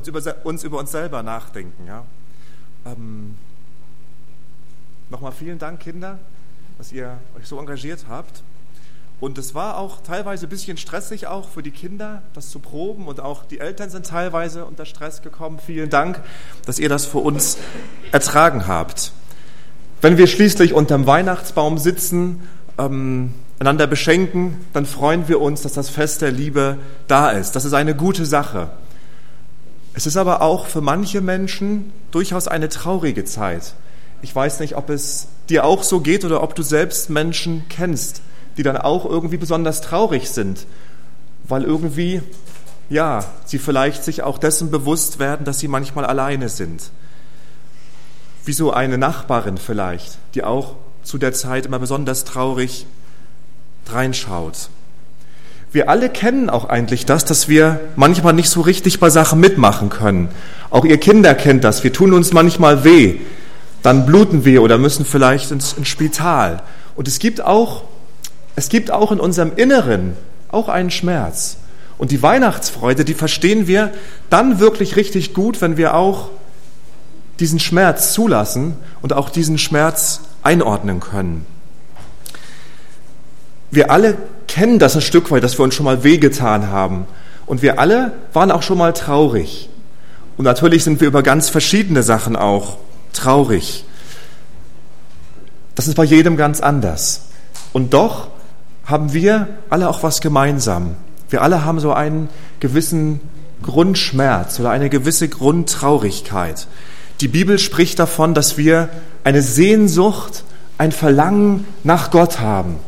uns über uns, über uns selber nachdenken. Ja? Ähm, Nochmal vielen Dank, Kinder, dass ihr euch so engagiert habt. Und es war auch teilweise ein bisschen stressig auch für die Kinder, das zu proben. Und auch die Eltern sind teilweise unter Stress gekommen. Vielen Dank, dass ihr das für uns ertragen habt. Wenn wir schließlich unterm Weihnachtsbaum sitzen, ähm, einander beschenken, dann freuen wir uns, dass das Fest der Liebe da ist. Das ist eine gute Sache. Es ist aber auch für manche Menschen durchaus eine traurige Zeit. Ich weiß nicht, ob es dir auch so geht oder ob du selbst Menschen kennst, die dann auch irgendwie besonders traurig sind, weil irgendwie, ja, sie vielleicht sich auch dessen bewusst werden, dass sie manchmal alleine sind. Wie so eine Nachbarin vielleicht, die auch zu der Zeit immer besonders traurig reinschaut. Wir alle kennen auch eigentlich das, dass wir manchmal nicht so richtig bei Sachen mitmachen können. Auch ihr Kinder kennt das. Wir tun uns manchmal weh. Dann bluten wir oder müssen vielleicht ins, ins Spital. Und es gibt auch, es gibt auch in unserem Inneren auch einen Schmerz. Und die Weihnachtsfreude, die verstehen wir dann wirklich richtig gut, wenn wir auch diesen Schmerz zulassen und auch diesen Schmerz einordnen können. Wir alle kennen das ein Stück weit, dass wir uns schon mal wehgetan haben. Und wir alle waren auch schon mal traurig. Und natürlich sind wir über ganz verschiedene Sachen auch traurig. Das ist bei jedem ganz anders. Und doch haben wir alle auch was gemeinsam. Wir alle haben so einen gewissen Grundschmerz oder eine gewisse Grundtraurigkeit. Die Bibel spricht davon, dass wir eine Sehnsucht, ein Verlangen nach Gott haben.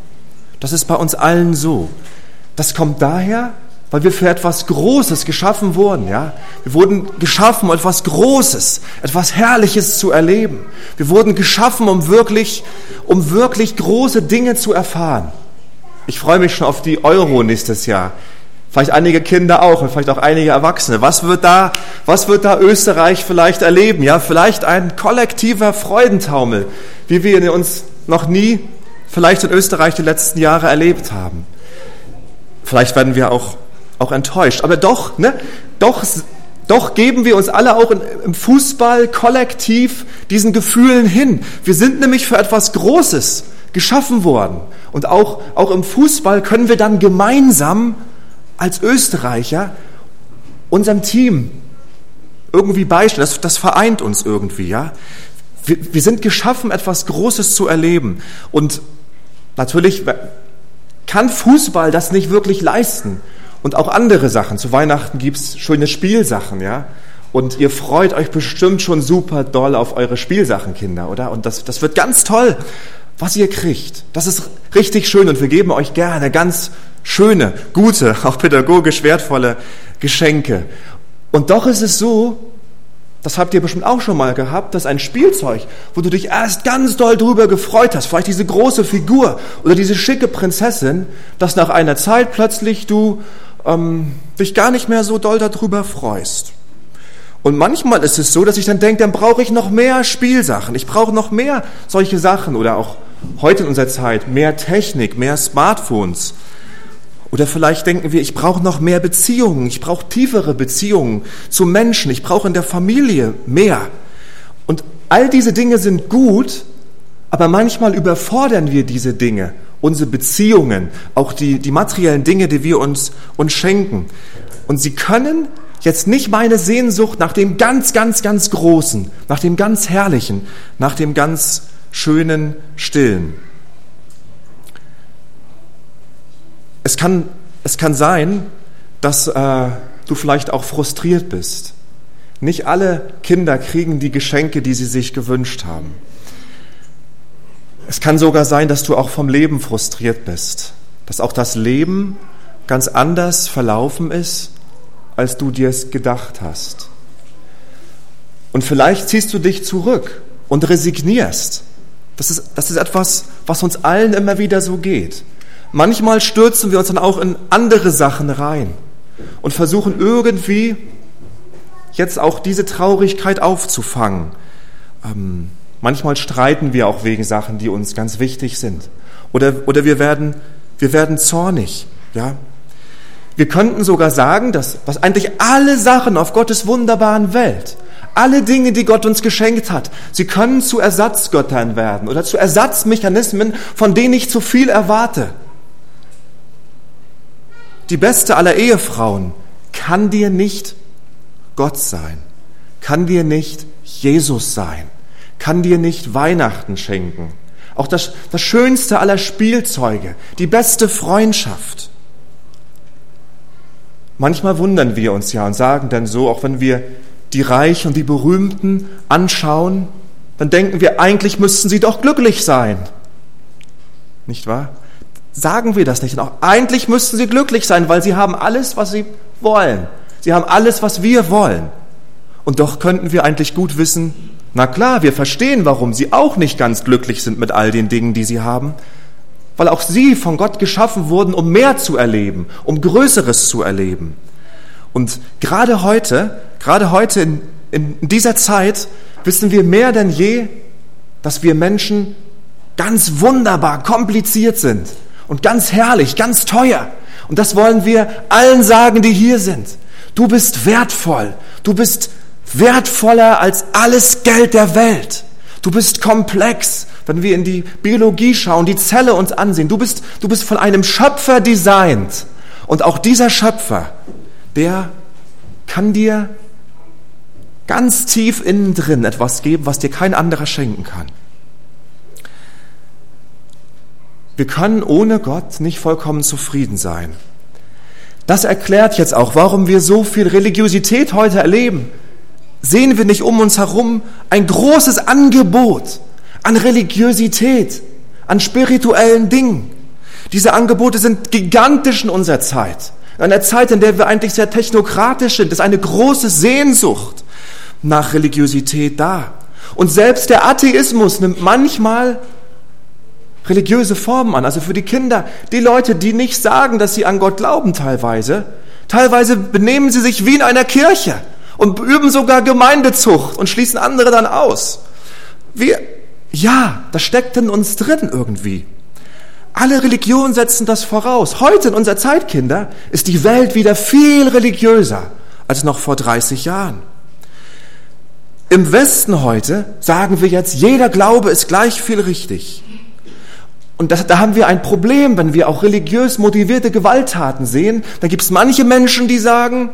Das ist bei uns allen so. Das kommt daher, weil wir für etwas Großes geschaffen wurden, ja. Wir wurden geschaffen, um etwas Großes, etwas Herrliches zu erleben. Wir wurden geschaffen, um wirklich, um wirklich große Dinge zu erfahren. Ich freue mich schon auf die Euro nächstes Jahr. Vielleicht einige Kinder auch und vielleicht auch einige Erwachsene. Was wird da, was wird da Österreich vielleicht erleben? Ja, vielleicht ein kollektiver Freudentaumel, wie wir ihn uns noch nie vielleicht in Österreich die letzten Jahre erlebt haben. Vielleicht werden wir auch, auch enttäuscht. Aber doch, ne, doch, doch geben wir uns alle auch im Fußball kollektiv diesen Gefühlen hin. Wir sind nämlich für etwas Großes geschaffen worden. Und auch, auch im Fußball können wir dann gemeinsam als Österreicher unserem Team irgendwie beistehen. Das, das vereint uns irgendwie, ja. Wir, wir sind geschaffen, etwas Großes zu erleben. Und Natürlich kann Fußball das nicht wirklich leisten. Und auch andere Sachen. Zu Weihnachten gibt's schöne Spielsachen, ja. Und ihr freut euch bestimmt schon super doll auf eure Spielsachen, Kinder, oder? Und das, das wird ganz toll, was ihr kriegt. Das ist richtig schön und wir geben euch gerne ganz schöne, gute, auch pädagogisch wertvolle Geschenke. Und doch ist es so, das habt ihr bestimmt auch schon mal gehabt, dass ein Spielzeug, wo du dich erst ganz doll drüber gefreut hast, vielleicht diese große Figur oder diese schicke Prinzessin, dass nach einer Zeit plötzlich du ähm, dich gar nicht mehr so doll darüber freust. Und manchmal ist es so, dass ich dann denke, dann brauche ich noch mehr Spielsachen, ich brauche noch mehr solche Sachen oder auch heute in unserer Zeit mehr Technik, mehr Smartphones. Oder vielleicht denken wir, ich brauche noch mehr Beziehungen, ich brauche tiefere Beziehungen zu Menschen, ich brauche in der Familie mehr. Und all diese Dinge sind gut, aber manchmal überfordern wir diese Dinge, unsere Beziehungen, auch die, die materiellen Dinge, die wir uns, uns schenken. Und sie können jetzt nicht meine Sehnsucht nach dem ganz, ganz, ganz Großen, nach dem ganz Herrlichen, nach dem ganz Schönen stillen. Es kann, es kann sein, dass äh, du vielleicht auch frustriert bist. Nicht alle Kinder kriegen die Geschenke, die sie sich gewünscht haben. Es kann sogar sein, dass du auch vom Leben frustriert bist, dass auch das Leben ganz anders verlaufen ist, als du dir es gedacht hast. Und vielleicht ziehst du dich zurück und resignierst. Das ist, das ist etwas, was uns allen immer wieder so geht. Manchmal stürzen wir uns dann auch in andere Sachen rein und versuchen irgendwie jetzt auch diese Traurigkeit aufzufangen. Ähm, manchmal streiten wir auch wegen Sachen, die uns ganz wichtig sind. Oder, oder wir, werden, wir werden zornig. Ja? Wir könnten sogar sagen, dass was eigentlich alle Sachen auf Gottes wunderbaren Welt, alle Dinge, die Gott uns geschenkt hat, sie können zu Ersatzgöttern werden oder zu Ersatzmechanismen, von denen ich zu viel erwarte. Die beste aller Ehefrauen kann dir nicht Gott sein, kann dir nicht Jesus sein, kann dir nicht Weihnachten schenken. Auch das, das schönste aller Spielzeuge, die beste Freundschaft. Manchmal wundern wir uns ja und sagen dann so, auch wenn wir die Reichen und die Berühmten anschauen, dann denken wir, eigentlich müssten sie doch glücklich sein. Nicht wahr? Sagen wir das nicht. Und auch eigentlich müssten sie glücklich sein, weil sie haben alles, was sie wollen. Sie haben alles, was wir wollen. Und doch könnten wir eigentlich gut wissen, na klar, wir verstehen, warum sie auch nicht ganz glücklich sind mit all den Dingen, die sie haben, weil auch sie von Gott geschaffen wurden, um mehr zu erleben, um Größeres zu erleben. Und gerade heute, gerade heute in, in dieser Zeit, wissen wir mehr denn je, dass wir Menschen ganz wunderbar kompliziert sind und ganz herrlich, ganz teuer. Und das wollen wir allen sagen, die hier sind. Du bist wertvoll. Du bist wertvoller als alles Geld der Welt. Du bist komplex, wenn wir in die Biologie schauen, die Zelle uns ansehen. Du bist, du bist von einem Schöpfer designt. Und auch dieser Schöpfer, der kann dir ganz tief innen drin etwas geben, was dir kein anderer schenken kann. Wir können ohne Gott nicht vollkommen zufrieden sein. Das erklärt jetzt auch, warum wir so viel Religiosität heute erleben. Sehen wir nicht um uns herum ein großes Angebot an Religiosität, an spirituellen Dingen. Diese Angebote sind gigantisch in unserer Zeit. In einer Zeit, in der wir eigentlich sehr technokratisch sind, ist eine große Sehnsucht nach Religiosität da. Und selbst der Atheismus nimmt manchmal religiöse Formen an. Also für die Kinder, die Leute, die nicht sagen, dass sie an Gott glauben teilweise, teilweise benehmen sie sich wie in einer Kirche und üben sogar Gemeindezucht und schließen andere dann aus. Wir, ja, das steckt in uns drin irgendwie. Alle Religionen setzen das voraus. Heute in unserer Zeit, Kinder, ist die Welt wieder viel religiöser als noch vor 30 Jahren. Im Westen heute sagen wir jetzt, jeder Glaube ist gleich viel richtig. Und das, da haben wir ein Problem, wenn wir auch religiös motivierte Gewalttaten sehen. Da gibt es manche Menschen, die sagen,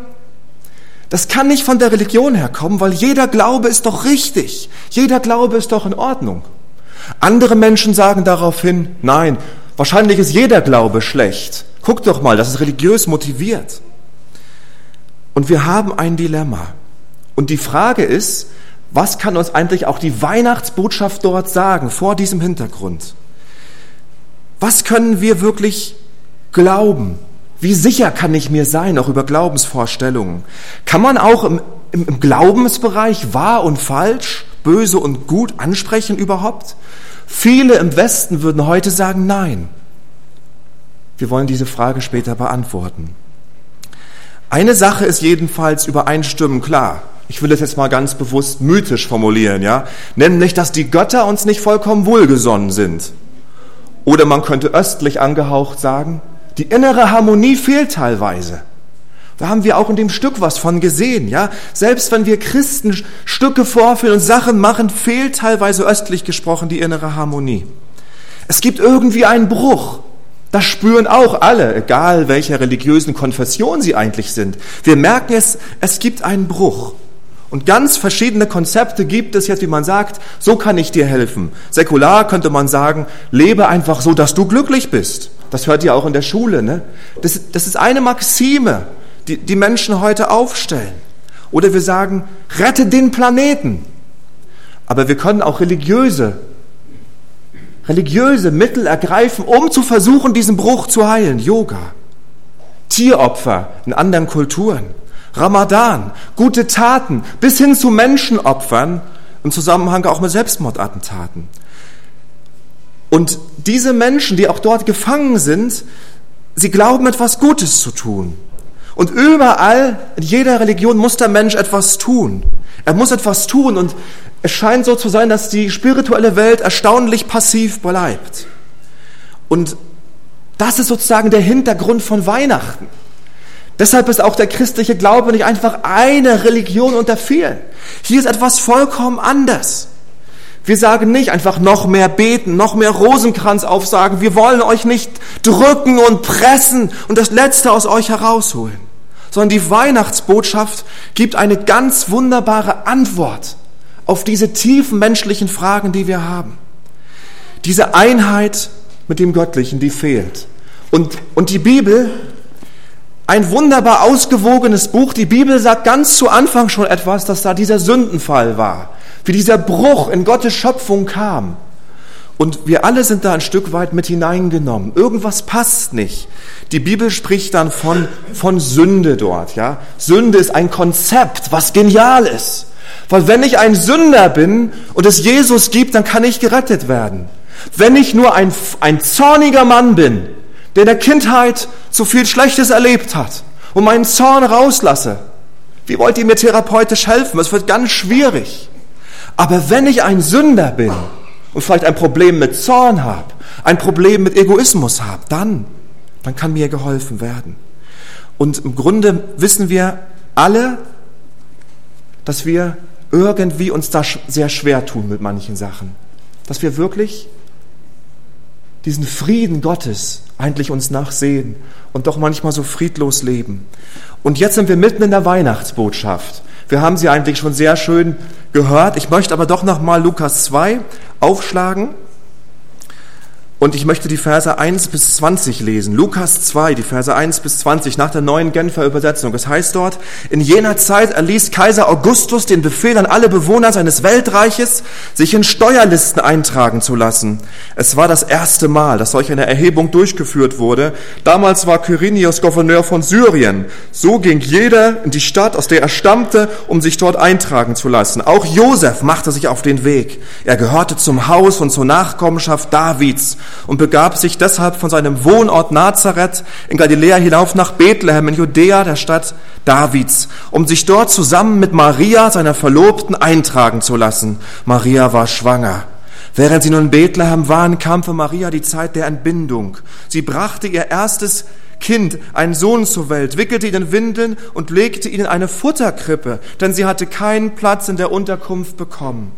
das kann nicht von der Religion herkommen, weil jeder Glaube ist doch richtig. Jeder Glaube ist doch in Ordnung. Andere Menschen sagen daraufhin, nein, wahrscheinlich ist jeder Glaube schlecht. Guck doch mal, das ist religiös motiviert. Und wir haben ein Dilemma. Und die Frage ist, was kann uns eigentlich auch die Weihnachtsbotschaft dort sagen vor diesem Hintergrund? Was können wir wirklich glauben? Wie sicher kann ich mir sein, auch über Glaubensvorstellungen? Kann man auch im, im, im Glaubensbereich wahr und falsch, böse und gut ansprechen überhaupt? Viele im Westen würden heute sagen Nein. Wir wollen diese Frage später beantworten. Eine Sache ist jedenfalls übereinstimmend klar. Ich will es jetzt mal ganz bewusst mythisch formulieren, ja? Nämlich, dass die Götter uns nicht vollkommen wohlgesonnen sind. Oder man könnte östlich angehaucht sagen, die innere Harmonie fehlt teilweise. Da haben wir auch in dem Stück was von gesehen, ja. Selbst wenn wir Christen Stücke vorführen und Sachen machen, fehlt teilweise östlich gesprochen die innere Harmonie. Es gibt irgendwie einen Bruch. Das spüren auch alle, egal welcher religiösen Konfession sie eigentlich sind. Wir merken es, es gibt einen Bruch. Und ganz verschiedene Konzepte gibt es jetzt, wie man sagt, so kann ich dir helfen. Säkular könnte man sagen, lebe einfach so, dass du glücklich bist. Das hört ihr auch in der Schule. Ne? Das, das ist eine Maxime, die die Menschen heute aufstellen. Oder wir sagen, rette den Planeten. Aber wir können auch religiöse, religiöse Mittel ergreifen, um zu versuchen, diesen Bruch zu heilen. Yoga, Tieropfer in anderen Kulturen. Ramadan, gute Taten, bis hin zu Menschenopfern im Zusammenhang auch mit Selbstmordattentaten. Und diese Menschen, die auch dort gefangen sind, sie glauben etwas Gutes zu tun. Und überall, in jeder Religion muss der Mensch etwas tun. Er muss etwas tun und es scheint so zu sein, dass die spirituelle Welt erstaunlich passiv bleibt. Und das ist sozusagen der Hintergrund von Weihnachten. Deshalb ist auch der christliche Glaube nicht einfach eine Religion unter vielen. Hier ist etwas vollkommen anders. Wir sagen nicht einfach noch mehr beten, noch mehr Rosenkranz aufsagen. Wir wollen euch nicht drücken und pressen und das Letzte aus euch herausholen. Sondern die Weihnachtsbotschaft gibt eine ganz wunderbare Antwort auf diese tiefen menschlichen Fragen, die wir haben. Diese Einheit mit dem Göttlichen, die fehlt. Und, und die Bibel, ein wunderbar ausgewogenes Buch. Die Bibel sagt ganz zu Anfang schon etwas, dass da dieser Sündenfall war wie dieser Bruch in Gottes Schöpfung kam. Und wir alle sind da ein Stück weit mit hineingenommen. Irgendwas passt nicht. Die Bibel spricht dann von, von Sünde dort, ja. Sünde ist ein Konzept, was genial ist. Weil wenn ich ein Sünder bin und es Jesus gibt, dann kann ich gerettet werden. Wenn ich nur ein, ein zorniger Mann bin, der in der Kindheit so viel Schlechtes erlebt hat und meinen Zorn rauslasse, wie wollt ihr mir therapeutisch helfen? Es wird ganz schwierig. Aber wenn ich ein Sünder bin und vielleicht ein Problem mit Zorn habe, ein Problem mit Egoismus habe, dann, dann kann mir geholfen werden. Und im Grunde wissen wir alle, dass wir irgendwie uns da sehr schwer tun mit manchen Sachen. Dass wir wirklich diesen Frieden Gottes eigentlich uns nachsehen und doch manchmal so friedlos leben. Und jetzt sind wir mitten in der Weihnachtsbotschaft. Wir haben sie eigentlich schon sehr schön gehört. Ich möchte aber doch nochmal Lukas 2 aufschlagen. Und ich möchte die Verse 1 bis 20 lesen. Lukas 2, die Verse 1 bis 20 nach der neuen Genfer Übersetzung. Es heißt dort, in jener Zeit erließ Kaiser Augustus den Befehl an alle Bewohner seines Weltreiches, sich in Steuerlisten eintragen zu lassen. Es war das erste Mal, dass solch eine Erhebung durchgeführt wurde. Damals war Quirinius Gouverneur von Syrien. So ging jeder in die Stadt, aus der er stammte, um sich dort eintragen zu lassen. Auch Josef machte sich auf den Weg. Er gehörte zum Haus und zur Nachkommenschaft Davids und begab sich deshalb von seinem Wohnort Nazareth in Galiläa hinauf nach Bethlehem in Judäa, der Stadt Davids, um sich dort zusammen mit Maria, seiner Verlobten, eintragen zu lassen. Maria war schwanger. Während sie nun in Bethlehem waren, kam für Maria die Zeit der Entbindung. Sie brachte ihr erstes Kind, einen Sohn zur Welt, wickelte ihn in Windeln und legte ihn in eine Futterkrippe, denn sie hatte keinen Platz in der Unterkunft bekommen.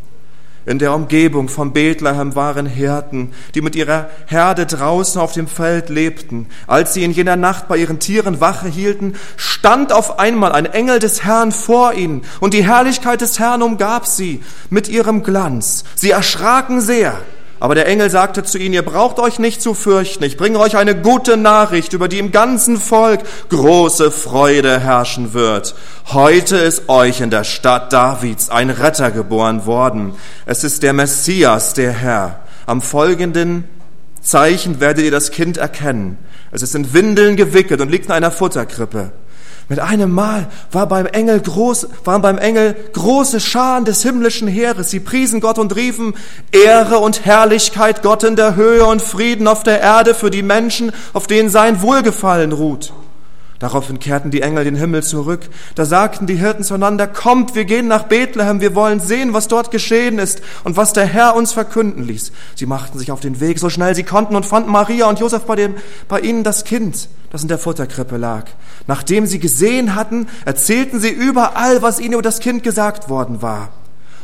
In der Umgebung von Bethlehem waren Hirten, die mit ihrer Herde draußen auf dem Feld lebten. Als sie in jener Nacht bei ihren Tieren Wache hielten, stand auf einmal ein Engel des Herrn vor ihnen, und die Herrlichkeit des Herrn umgab sie mit ihrem Glanz. Sie erschraken sehr. Aber der Engel sagte zu ihnen, ihr braucht euch nicht zu fürchten, ich bringe euch eine gute Nachricht, über die im ganzen Volk große Freude herrschen wird. Heute ist euch in der Stadt Davids ein Retter geboren worden. Es ist der Messias, der Herr. Am folgenden Zeichen werdet ihr das Kind erkennen. Es ist in Windeln gewickelt und liegt in einer Futterkrippe. Mit einem Mal war beim Engel groß, waren beim Engel große Scharen des himmlischen Heeres. Sie priesen Gott und riefen Ehre und Herrlichkeit Gott in der Höhe und Frieden auf der Erde für die Menschen, auf denen sein Wohlgefallen ruht. Daraufhin kehrten die Engel den Himmel zurück. Da sagten die Hirten zueinander, kommt, wir gehen nach Bethlehem, wir wollen sehen, was dort geschehen ist und was der Herr uns verkünden ließ. Sie machten sich auf den Weg, so schnell sie konnten und fanden Maria und Josef bei, dem, bei ihnen das Kind, das in der Futterkrippe lag. Nachdem sie gesehen hatten, erzählten sie überall, was ihnen über das Kind gesagt worden war.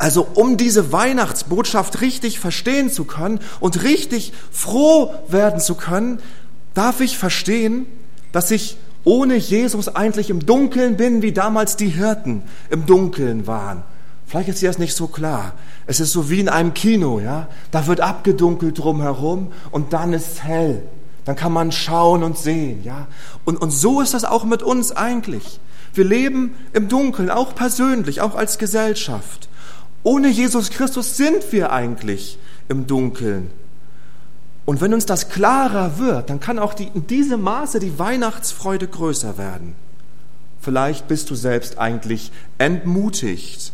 Also um diese Weihnachtsbotschaft richtig verstehen zu können und richtig froh werden zu können, darf ich verstehen, dass ich ohne Jesus eigentlich im Dunkeln bin, wie damals die Hirten im Dunkeln waren. Vielleicht ist dir das nicht so klar. Es ist so wie in einem Kino, ja. Da wird abgedunkelt drumherum und dann ist hell. Dann kann man schauen und sehen, ja. Und, und so ist das auch mit uns eigentlich. Wir leben im Dunkeln, auch persönlich, auch als Gesellschaft. Ohne Jesus Christus sind wir eigentlich im Dunkeln. Und wenn uns das klarer wird, dann kann auch die, in diesem Maße die Weihnachtsfreude größer werden. Vielleicht bist du selbst eigentlich entmutigt.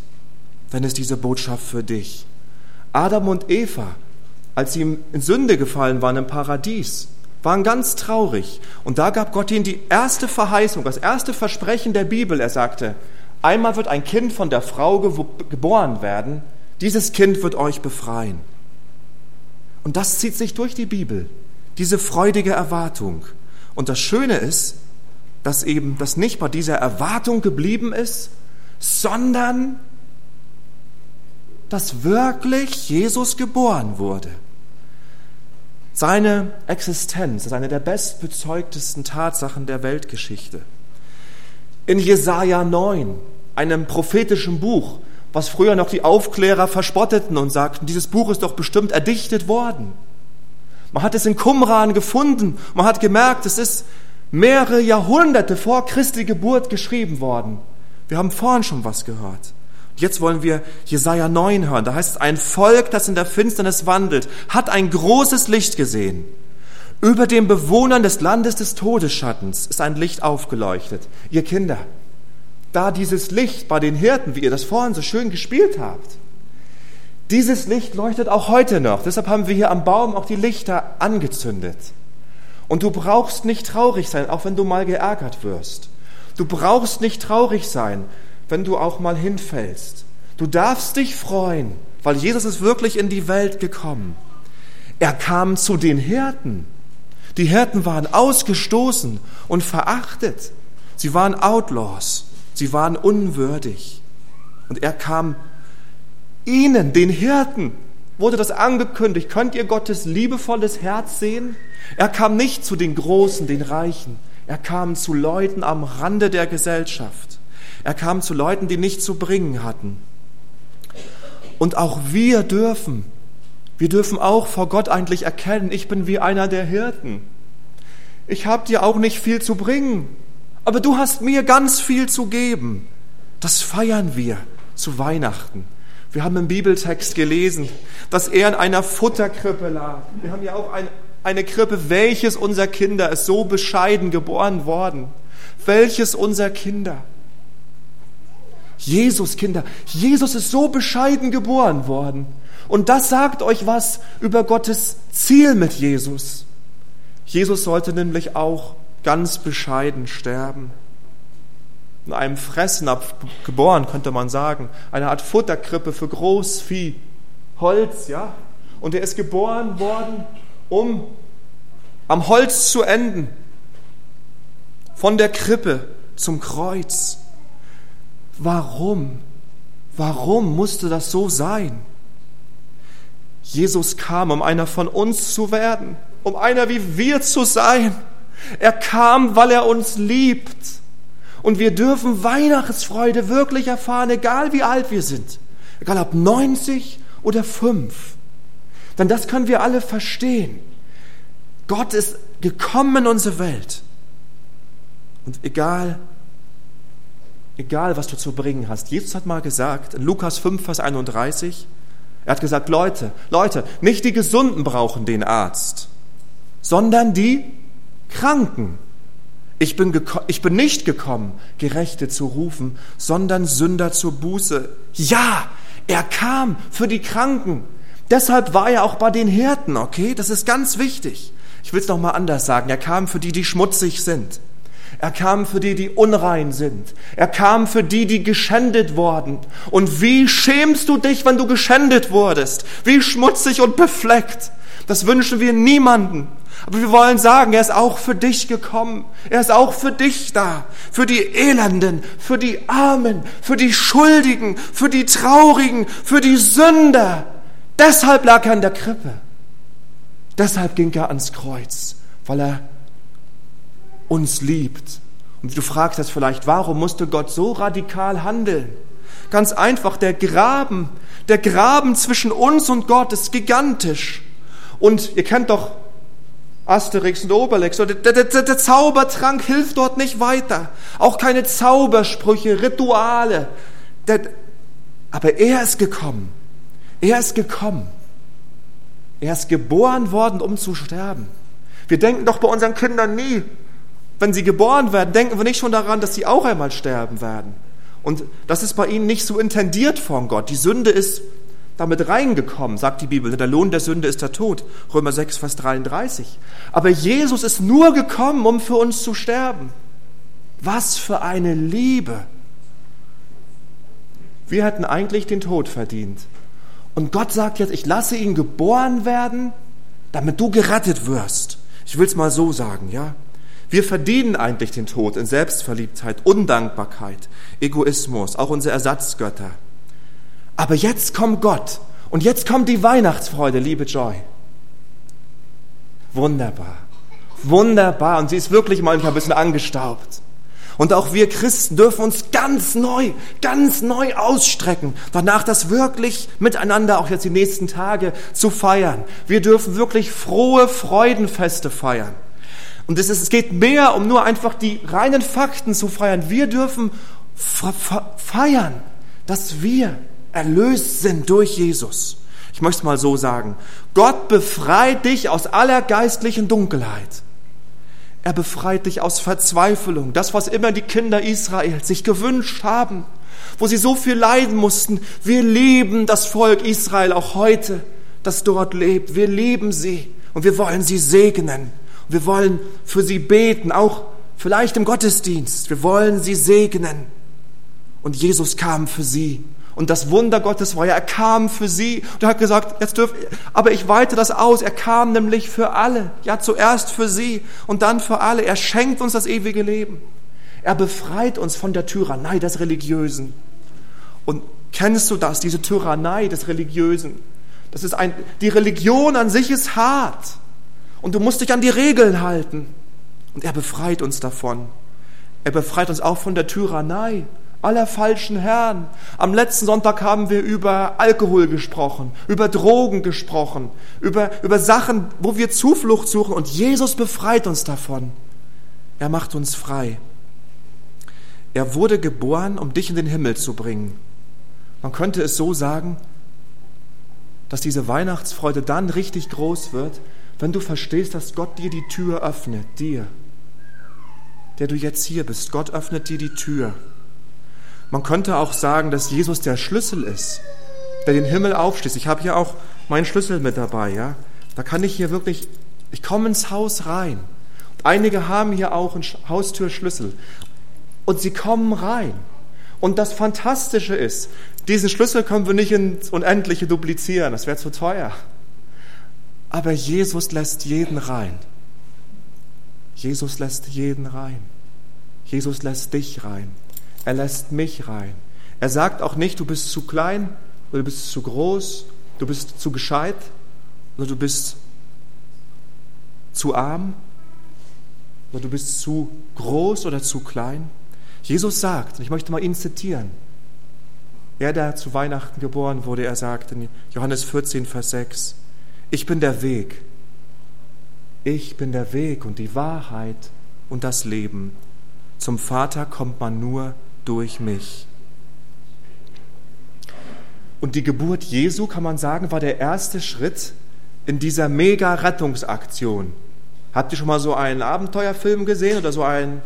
wenn es diese Botschaft für dich. Adam und Eva, als sie in Sünde gefallen waren im Paradies, waren ganz traurig. Und da gab Gott ihnen die erste Verheißung, das erste Versprechen der Bibel. Er sagte, einmal wird ein Kind von der Frau geboren werden, dieses Kind wird euch befreien. Und das zieht sich durch die Bibel, diese freudige Erwartung. Und das Schöne ist, dass eben das nicht bei dieser Erwartung geblieben ist, sondern dass wirklich Jesus geboren wurde. Seine Existenz ist eine der bestbezeugtesten Tatsachen der Weltgeschichte. In Jesaja 9, einem prophetischen Buch, was früher noch die Aufklärer verspotteten und sagten, dieses Buch ist doch bestimmt erdichtet worden. Man hat es in Qumran gefunden, man hat gemerkt, es ist mehrere Jahrhunderte vor Christi Geburt geschrieben worden. Wir haben vorhin schon was gehört. Jetzt wollen wir Jesaja 9 hören. Da heißt es, ein Volk, das in der Finsternis wandelt, hat ein großes Licht gesehen. Über den Bewohnern des Landes des Todesschattens ist ein Licht aufgeleuchtet. Ihr Kinder, da dieses Licht bei den Hirten, wie ihr das vorhin so schön gespielt habt, dieses Licht leuchtet auch heute noch. Deshalb haben wir hier am Baum auch die Lichter angezündet. Und du brauchst nicht traurig sein, auch wenn du mal geärgert wirst. Du brauchst nicht traurig sein, wenn du auch mal hinfällst. Du darfst dich freuen, weil Jesus ist wirklich in die Welt gekommen. Er kam zu den Hirten. Die Hirten waren ausgestoßen und verachtet. Sie waren Outlaws. Sie waren unwürdig. Und er kam ihnen, den Hirten, wurde das angekündigt. Könnt ihr Gottes liebevolles Herz sehen? Er kam nicht zu den Großen, den Reichen. Er kam zu Leuten am Rande der Gesellschaft. Er kam zu Leuten, die nichts zu bringen hatten. Und auch wir dürfen, wir dürfen auch vor Gott eigentlich erkennen, ich bin wie einer der Hirten. Ich habe dir auch nicht viel zu bringen, aber du hast mir ganz viel zu geben. Das feiern wir zu Weihnachten. Wir haben im Bibeltext gelesen, dass er in einer Futterkrippe lag. Wir haben ja auch ein, eine Krippe, welches unser Kinder ist so bescheiden geboren worden. Welches unser Kinder. Jesus, Kinder, Jesus ist so bescheiden geboren worden. Und das sagt euch was über Gottes Ziel mit Jesus. Jesus sollte nämlich auch ganz bescheiden sterben. In einem Fressnapf geboren, könnte man sagen. Eine Art Futterkrippe für Großvieh. Holz, ja. Und er ist geboren worden, um am Holz zu enden. Von der Krippe zum Kreuz. Warum? Warum musste das so sein? Jesus kam, um einer von uns zu werden, um einer wie wir zu sein. Er kam, weil er uns liebt. Und wir dürfen Weihnachtsfreude wirklich erfahren, egal wie alt wir sind. Egal ob 90 oder 5. Denn das können wir alle verstehen. Gott ist gekommen in unsere Welt. Und egal egal was du zu bringen hast. Jesus hat mal gesagt, in Lukas 5, Vers 31, er hat gesagt, Leute, Leute, nicht die Gesunden brauchen den Arzt, sondern die Kranken. Ich bin, ich bin nicht gekommen, Gerechte zu rufen, sondern Sünder zur Buße. Ja, er kam für die Kranken. Deshalb war er auch bei den Hirten, okay? Das ist ganz wichtig. Ich will es nochmal anders sagen. Er kam für die, die schmutzig sind. Er kam für die, die unrein sind. Er kam für die, die geschändet wurden. Und wie schämst du dich, wenn du geschändet wurdest? Wie schmutzig und befleckt. Das wünschen wir niemanden. Aber wir wollen sagen, er ist auch für dich gekommen. Er ist auch für dich da. Für die Elenden, für die Armen, für die Schuldigen, für die Traurigen, für die Sünder. Deshalb lag er in der Krippe. Deshalb ging er ans Kreuz, weil er uns liebt. Und du fragst das vielleicht, warum musste Gott so radikal handeln? Ganz einfach, der Graben, der Graben zwischen uns und Gott ist gigantisch. Und ihr kennt doch Asterix und Obelix, der, der, der, Zaubertrank hilft dort nicht weiter. Auch keine Zaubersprüche, Rituale. Der, aber er ist gekommen. Er ist gekommen. Er ist geboren worden, um zu sterben. Wir denken doch bei unseren Kindern nie, wenn sie geboren werden, denken wir nicht schon daran, dass sie auch einmal sterben werden. Und das ist bei ihnen nicht so intendiert von Gott. Die Sünde ist damit reingekommen, sagt die Bibel. Der Lohn der Sünde ist der Tod. Römer 6, Vers 33. Aber Jesus ist nur gekommen, um für uns zu sterben. Was für eine Liebe. Wir hätten eigentlich den Tod verdient. Und Gott sagt jetzt, ich lasse ihn geboren werden, damit du gerettet wirst. Ich will es mal so sagen, ja. Wir verdienen eigentlich den Tod in Selbstverliebtheit, Undankbarkeit, Egoismus, auch unsere Ersatzgötter. Aber jetzt kommt Gott und jetzt kommt die Weihnachtsfreude, liebe Joy. Wunderbar, wunderbar und sie ist wirklich manchmal ein bisschen angestaubt. Und auch wir Christen dürfen uns ganz neu, ganz neu ausstrecken, danach das wirklich miteinander auch jetzt die nächsten Tage zu feiern. Wir dürfen wirklich frohe Freudenfeste feiern. Und es, ist, es geht mehr um nur einfach die reinen Fakten zu feiern. Wir dürfen feiern, dass wir erlöst sind durch Jesus. Ich möchte es mal so sagen. Gott befreit dich aus aller geistlichen Dunkelheit. Er befreit dich aus Verzweiflung. Das, was immer die Kinder Israels sich gewünscht haben, wo sie so viel leiden mussten. Wir lieben das Volk Israel auch heute, das dort lebt. Wir lieben sie und wir wollen sie segnen. Wir wollen für sie beten, auch vielleicht im Gottesdienst. Wir wollen sie segnen. Und Jesus kam für sie. Und das Wunder Gottes war ja, er kam für sie und er hat gesagt, jetzt dürft, aber ich weite das aus. Er kam nämlich für alle. Ja, zuerst für sie und dann für alle. Er schenkt uns das ewige Leben. Er befreit uns von der Tyrannei des Religiösen. Und kennst du das, diese Tyrannei des Religiösen? Das ist ein, die Religion an sich ist hart und du musst dich an die Regeln halten. Und er befreit uns davon. Er befreit uns auch von der Tyrannei aller falschen Herren. Am letzten Sonntag haben wir über Alkohol gesprochen, über Drogen gesprochen, über, über Sachen, wo wir Zuflucht suchen. Und Jesus befreit uns davon. Er macht uns frei. Er wurde geboren, um dich in den Himmel zu bringen. Man könnte es so sagen, dass diese Weihnachtsfreude dann richtig groß wird, wenn du verstehst, dass Gott dir die Tür öffnet, dir, der du jetzt hier bist. Gott öffnet dir die Tür. Man könnte auch sagen, dass Jesus der Schlüssel ist, der den Himmel aufschließt. Ich habe hier auch meinen Schlüssel mit dabei, ja. Da kann ich hier wirklich, ich komme ins Haus rein. Und einige haben hier auch einen Haustürschlüssel. Und sie kommen rein. Und das Fantastische ist, diesen Schlüssel können wir nicht ins Unendliche duplizieren, das wäre zu teuer. Aber Jesus lässt jeden rein. Jesus lässt jeden rein. Jesus lässt dich rein. Er lässt mich rein. Er sagt auch nicht, du bist zu klein oder du bist zu groß, du bist zu gescheit oder du bist zu arm oder du bist zu groß oder zu klein. Jesus sagt, und ich möchte mal ihn zitieren, er, der zu Weihnachten geboren wurde, er sagt in Johannes 14, Vers 6, ich bin der Weg. Ich bin der Weg und die Wahrheit und das Leben. Zum Vater kommt man nur durch mich. Und die Geburt Jesu, kann man sagen, war der erste Schritt in dieser Mega-Rettungsaktion. Habt ihr schon mal so einen Abenteuerfilm gesehen oder so einen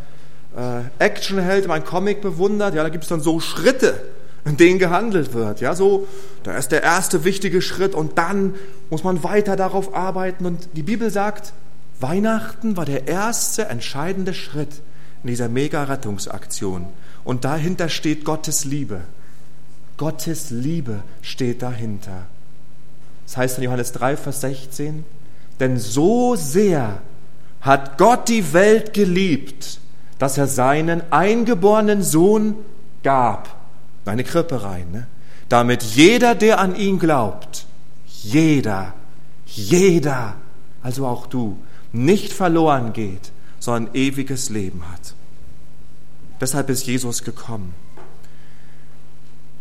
äh, Actionheld, einen Comic bewundert? Ja, da gibt es dann so Schritte in denen gehandelt wird. Ja, so, da ist der erste wichtige Schritt und dann muss man weiter darauf arbeiten. Und die Bibel sagt, Weihnachten war der erste entscheidende Schritt in dieser Mega-Rettungsaktion. Und dahinter steht Gottes Liebe. Gottes Liebe steht dahinter. Das heißt in Johannes 3, Vers 16, denn so sehr hat Gott die Welt geliebt, dass er seinen eingeborenen Sohn gab eine Krippe rein, ne? damit jeder, der an ihn glaubt, jeder, jeder, also auch du, nicht verloren geht, sondern ewiges Leben hat. Deshalb ist Jesus gekommen.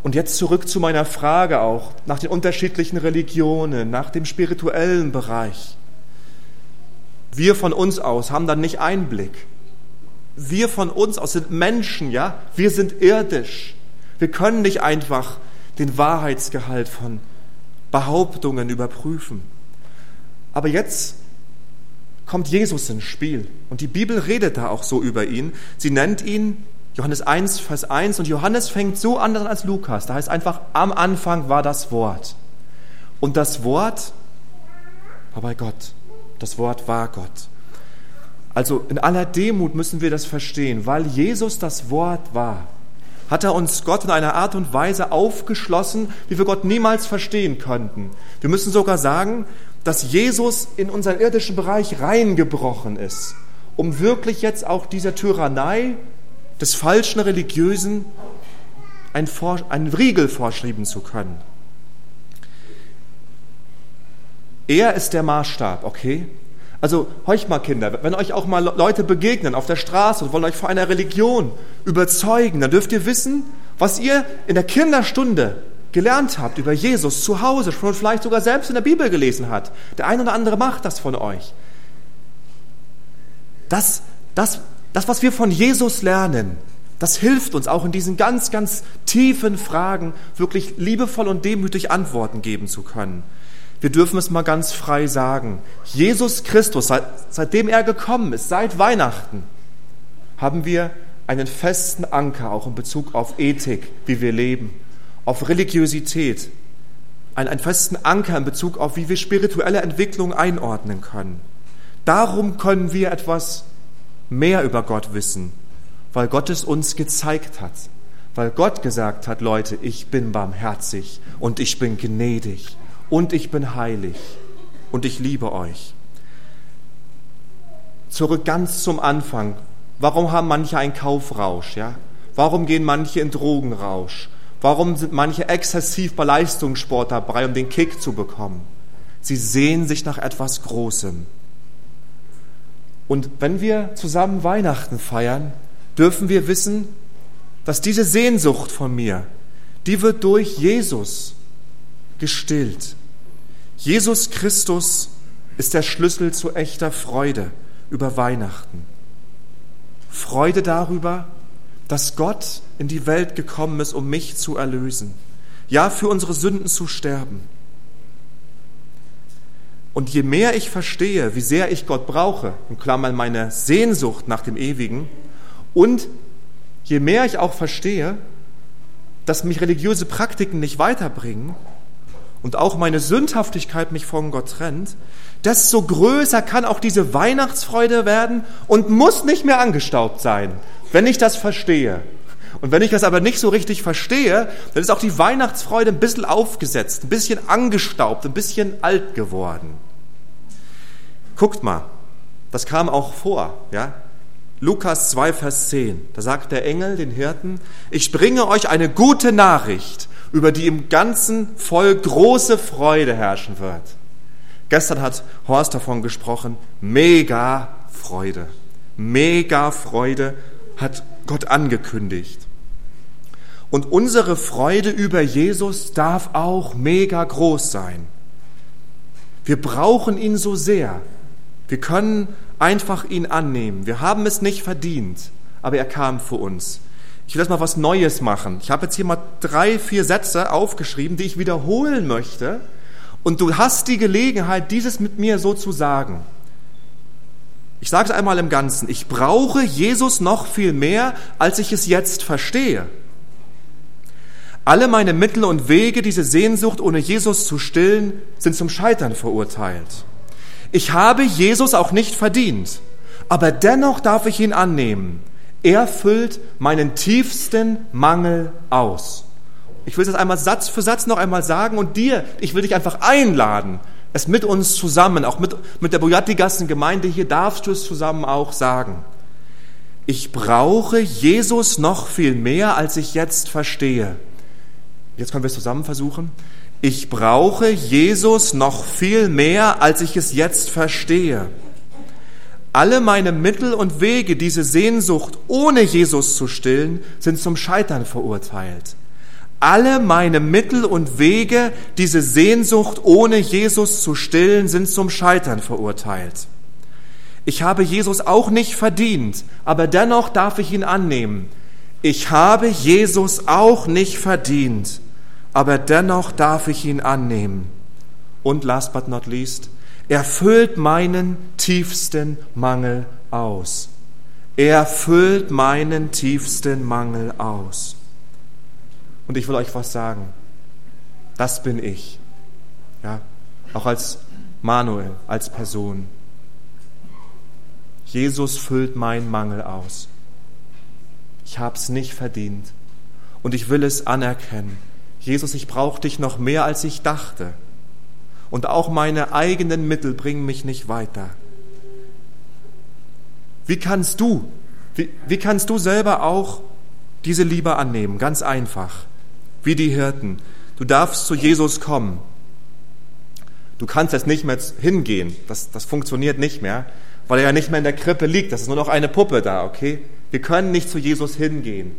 Und jetzt zurück zu meiner Frage auch nach den unterschiedlichen Religionen, nach dem spirituellen Bereich. Wir von uns aus haben dann nicht Einblick. Wir von uns aus sind Menschen, ja? Wir sind irdisch. Wir können nicht einfach den Wahrheitsgehalt von Behauptungen überprüfen. Aber jetzt kommt Jesus ins Spiel und die Bibel redet da auch so über ihn. Sie nennt ihn Johannes 1, Vers 1. Und Johannes fängt so an als Lukas. Da heißt einfach, am Anfang war das Wort. Und das Wort war bei Gott. Das Wort war Gott. Also in aller Demut müssen wir das verstehen, weil Jesus das Wort war. Hat er uns Gott in einer Art und Weise aufgeschlossen, wie wir Gott niemals verstehen könnten. Wir müssen sogar sagen, dass Jesus in unseren irdischen Bereich reingebrochen ist, um wirklich jetzt auch dieser Tyrannei des falschen Religiösen ein, Vor ein Riegel vorschreiben zu können. Er ist der Maßstab, okay? Also horcht mal Kinder, wenn euch auch mal Leute begegnen auf der Straße und wollen euch vor einer Religion überzeugen, dann dürft ihr wissen, was ihr in der Kinderstunde gelernt habt über Jesus zu Hause, schon vielleicht sogar selbst in der Bibel gelesen hat. Der eine oder andere macht das von euch. Das, das, das, was wir von Jesus lernen, das hilft uns auch in diesen ganz, ganz tiefen Fragen wirklich liebevoll und demütig Antworten geben zu können. Wir dürfen es mal ganz frei sagen. Jesus Christus, seit, seitdem er gekommen ist, seit Weihnachten, haben wir einen festen Anker auch in Bezug auf Ethik, wie wir leben, auf Religiosität, einen, festen Anker in Bezug auf, wie wir spirituelle Entwicklung einordnen können. Darum können wir etwas mehr über Gott wissen, weil Gott es uns gezeigt hat, weil Gott gesagt hat, Leute, ich bin barmherzig und ich bin gnädig und ich bin heilig und ich liebe euch. Zurück ganz zum Anfang. Warum haben manche einen Kaufrausch? Ja? Warum gehen manche in Drogenrausch? Warum sind manche exzessiv bei Leistungssport dabei, um den Kick zu bekommen? Sie sehen sich nach etwas Großem. Und wenn wir zusammen Weihnachten feiern, dürfen wir wissen, dass diese Sehnsucht von mir, die wird durch Jesus gestillt. Jesus Christus ist der Schlüssel zu echter Freude über Weihnachten. Freude darüber, dass Gott in die Welt gekommen ist, um mich zu erlösen. Ja, für unsere Sünden zu sterben. Und je mehr ich verstehe, wie sehr ich Gott brauche, in Klammern meine Sehnsucht nach dem Ewigen, und je mehr ich auch verstehe, dass mich religiöse Praktiken nicht weiterbringen, und auch meine Sündhaftigkeit mich von Gott trennt, desto größer kann auch diese Weihnachtsfreude werden und muss nicht mehr angestaubt sein, wenn ich das verstehe. Und wenn ich das aber nicht so richtig verstehe, dann ist auch die Weihnachtsfreude ein bisschen aufgesetzt, ein bisschen angestaubt, ein bisschen alt geworden. Guckt mal, das kam auch vor, ja? Lukas 2, Vers 10. Da sagt der Engel den Hirten, ich bringe euch eine gute Nachricht über die im ganzen Volk große Freude herrschen wird. Gestern hat Horst davon gesprochen, mega Freude. Mega Freude hat Gott angekündigt. Und unsere Freude über Jesus darf auch mega groß sein. Wir brauchen ihn so sehr. Wir können einfach ihn annehmen. Wir haben es nicht verdient, aber er kam für uns. Ich will jetzt mal was Neues machen. Ich habe jetzt hier mal drei, vier Sätze aufgeschrieben, die ich wiederholen möchte. Und du hast die Gelegenheit, dieses mit mir so zu sagen. Ich sage es einmal im Ganzen. Ich brauche Jesus noch viel mehr, als ich es jetzt verstehe. Alle meine Mittel und Wege, diese Sehnsucht ohne Jesus zu stillen, sind zum Scheitern verurteilt. Ich habe Jesus auch nicht verdient, aber dennoch darf ich ihn annehmen. Er füllt meinen tiefsten Mangel aus. Ich will das einmal Satz für Satz noch einmal sagen und dir, ich will dich einfach einladen, es mit uns zusammen, auch mit, mit der Bojatigassen-Gemeinde hier, darfst du es zusammen auch sagen. Ich brauche Jesus noch viel mehr, als ich jetzt verstehe. Jetzt können wir es zusammen versuchen. Ich brauche Jesus noch viel mehr, als ich es jetzt verstehe. Alle meine Mittel und Wege, diese Sehnsucht ohne Jesus zu stillen, sind zum Scheitern verurteilt. Alle meine Mittel und Wege, diese Sehnsucht ohne Jesus zu stillen, sind zum Scheitern verurteilt. Ich habe Jesus auch nicht verdient, aber dennoch darf ich ihn annehmen. Ich habe Jesus auch nicht verdient, aber dennoch darf ich ihn annehmen. Und last but not least, er füllt meinen tiefsten Mangel aus. Er füllt meinen tiefsten Mangel aus. Und ich will euch was sagen. Das bin ich. Ja, auch als Manuel, als Person. Jesus füllt meinen Mangel aus. Ich habe es nicht verdient und ich will es anerkennen. Jesus, ich brauche dich noch mehr, als ich dachte. Und auch meine eigenen Mittel bringen mich nicht weiter. Wie kannst du, wie, wie kannst du selber auch diese Liebe annehmen? Ganz einfach. Wie die Hirten. Du darfst zu Jesus kommen. Du kannst jetzt nicht mehr hingehen. Das, das funktioniert nicht mehr, weil er ja nicht mehr in der Krippe liegt. Das ist nur noch eine Puppe da, okay? Wir können nicht zu Jesus hingehen.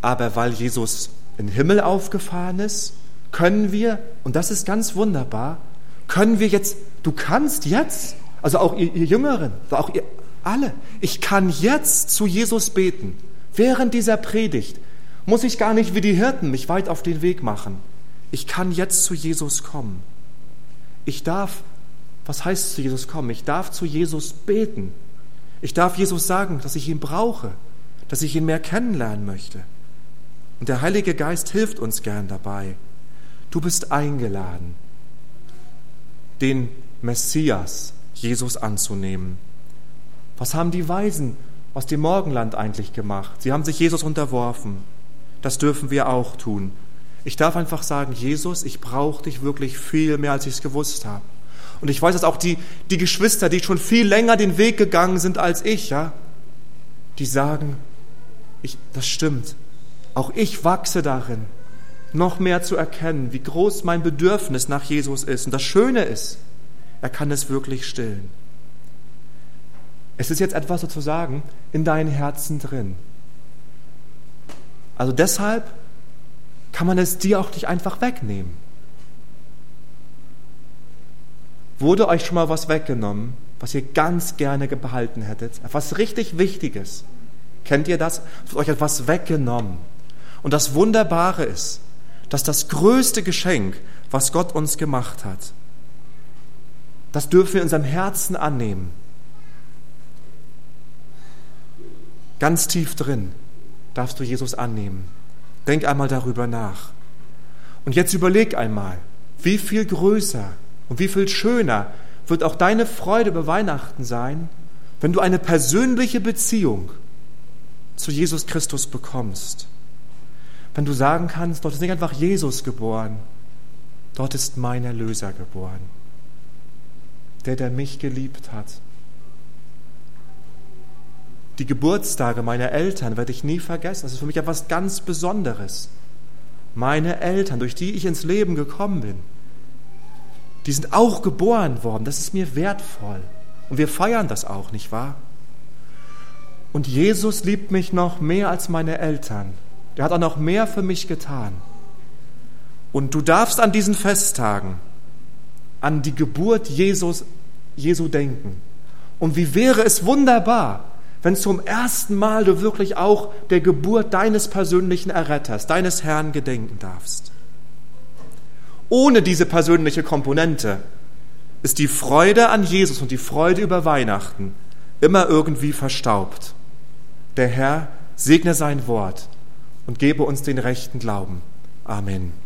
Aber weil Jesus in den Himmel aufgefahren ist, können wir, und das ist ganz wunderbar, können wir jetzt, du kannst jetzt, also auch ihr, ihr Jüngeren, auch ihr alle. Ich kann jetzt zu Jesus beten. Während dieser Predigt muss ich gar nicht wie die Hirten mich weit auf den Weg machen. Ich kann jetzt zu Jesus kommen. Ich darf, was heißt zu Jesus kommen? Ich darf zu Jesus beten. Ich darf Jesus sagen, dass ich ihn brauche, dass ich ihn mehr kennenlernen möchte. Und der Heilige Geist hilft uns gern dabei. Du bist eingeladen, den Messias, Jesus anzunehmen. Was haben die Weisen aus dem Morgenland eigentlich gemacht? Sie haben sich Jesus unterworfen. Das dürfen wir auch tun. Ich darf einfach sagen, Jesus, ich brauche dich wirklich viel mehr, als ich es gewusst habe. Und ich weiß, dass auch die, die Geschwister, die schon viel länger den Weg gegangen sind als ich, ja, die sagen, ich, das stimmt. Auch ich wachse darin, noch mehr zu erkennen, wie groß mein Bedürfnis nach Jesus ist. Und das Schöne ist, er kann es wirklich stillen. Es ist jetzt etwas sozusagen in deinem Herzen drin. Also deshalb kann man es dir auch nicht einfach wegnehmen. Wurde euch schon mal was weggenommen, was ihr ganz gerne behalten hättet? Etwas richtig Wichtiges. Kennt ihr das? Es euch etwas weggenommen. Und das Wunderbare ist, dass das größte Geschenk, was Gott uns gemacht hat, das dürfen wir in unserem Herzen annehmen. Ganz tief drin darfst du Jesus annehmen. Denk einmal darüber nach. Und jetzt überleg einmal, wie viel größer und wie viel schöner wird auch deine Freude über Weihnachten sein, wenn du eine persönliche Beziehung zu Jesus Christus bekommst. Wenn du sagen kannst, dort ist nicht einfach Jesus geboren, dort ist mein Erlöser geboren, der, der mich geliebt hat die Geburtstage meiner Eltern werde ich nie vergessen. Das ist für mich etwas ganz Besonderes. Meine Eltern, durch die ich ins Leben gekommen bin, die sind auch geboren worden. Das ist mir wertvoll. Und wir feiern das auch, nicht wahr? Und Jesus liebt mich noch mehr als meine Eltern. Er hat auch noch mehr für mich getan. Und du darfst an diesen Festtagen an die Geburt Jesus, Jesu denken. Und wie wäre es wunderbar, wenn zum ersten Mal du wirklich auch der Geburt deines persönlichen Erretters, deines Herrn gedenken darfst. Ohne diese persönliche Komponente ist die Freude an Jesus und die Freude über Weihnachten immer irgendwie verstaubt. Der Herr segne sein Wort und gebe uns den rechten Glauben. Amen.